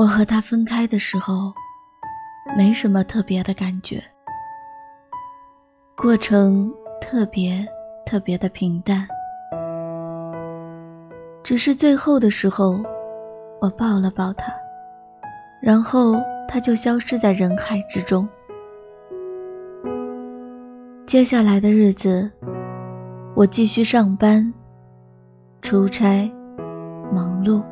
我和他分开的时候，没什么特别的感觉，过程特别特别的平淡，只是最后的时候，我抱了抱他，然后他就消失在人海之中。接下来的日子，我继续上班、出差、忙碌。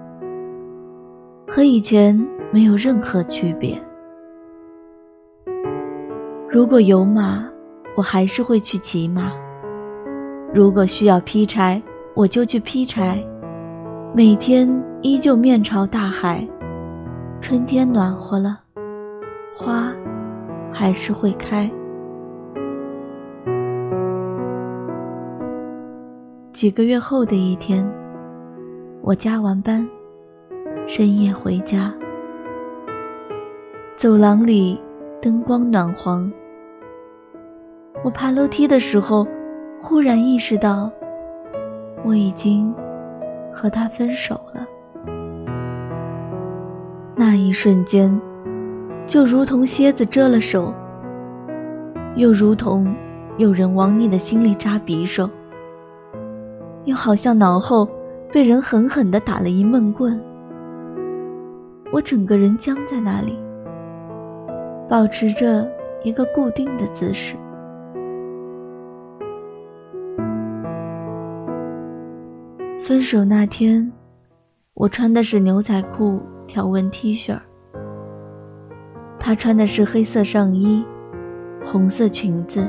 和以前没有任何区别。如果有马，我还是会去骑马；如果需要劈柴，我就去劈柴。每天依旧面朝大海，春天暖和了，花还是会开。几个月后的一天，我加完班。深夜回家，走廊里灯光暖黄。我爬楼梯的时候，忽然意识到，我已经和他分手了。那一瞬间，就如同蝎子蛰了手，又如同有人往你的心里扎匕首，又好像脑后被人狠狠地打了一闷棍。我整个人僵在那里，保持着一个固定的姿势。分手那天，我穿的是牛仔裤条纹 T 恤他穿的是黑色上衣、红色裙子、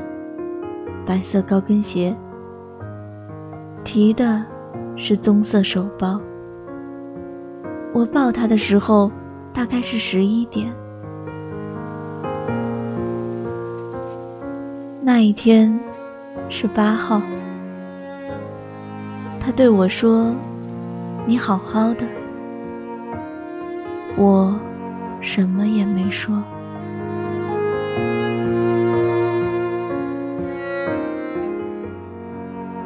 白色高跟鞋，提的是棕色手包。我抱他的时候，大概是十一点。那一天是八号，他对我说：“你好好的。”我什么也没说。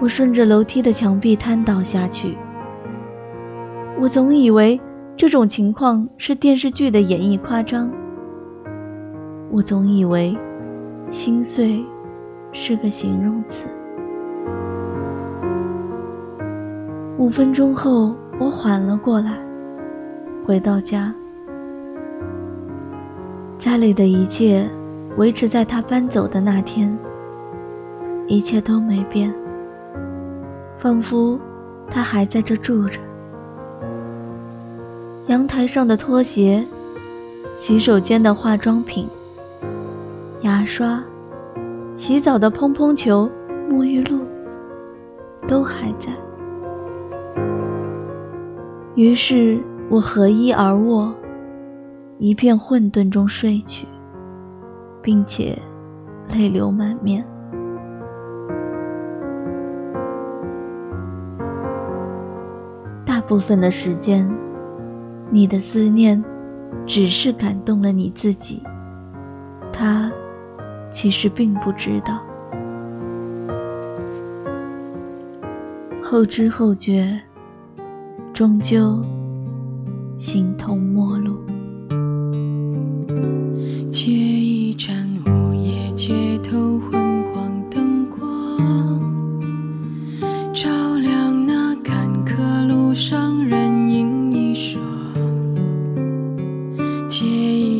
我顺着楼梯的墙壁瘫倒下去。我总以为。这种情况是电视剧的演绎夸张。我总以为，心碎是个形容词。五分钟后，我缓了过来，回到家，家里的一切维持在他搬走的那天，一切都没变，仿佛他还在这住着。阳台上的拖鞋，洗手间的化妆品、牙刷、洗澡的蓬蓬球、沐浴露，都还在。于是我合衣而卧，一片混沌中睡去，并且泪流满面。大部分的时间。你的思念，只是感动了你自己，他其实并不知道。后知后觉，终究形同陌路。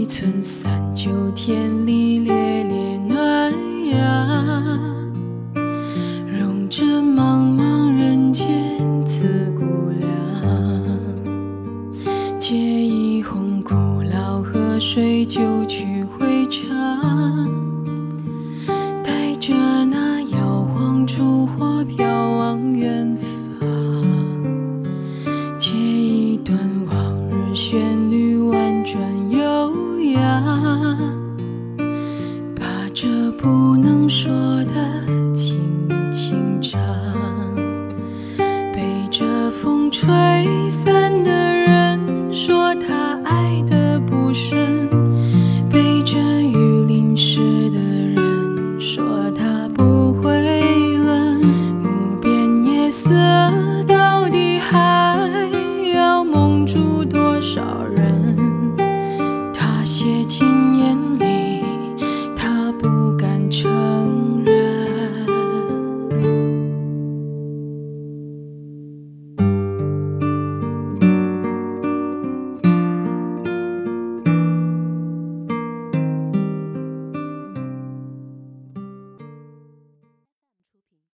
一寸三九天里。把这不能说的轻轻唱被这风吹散的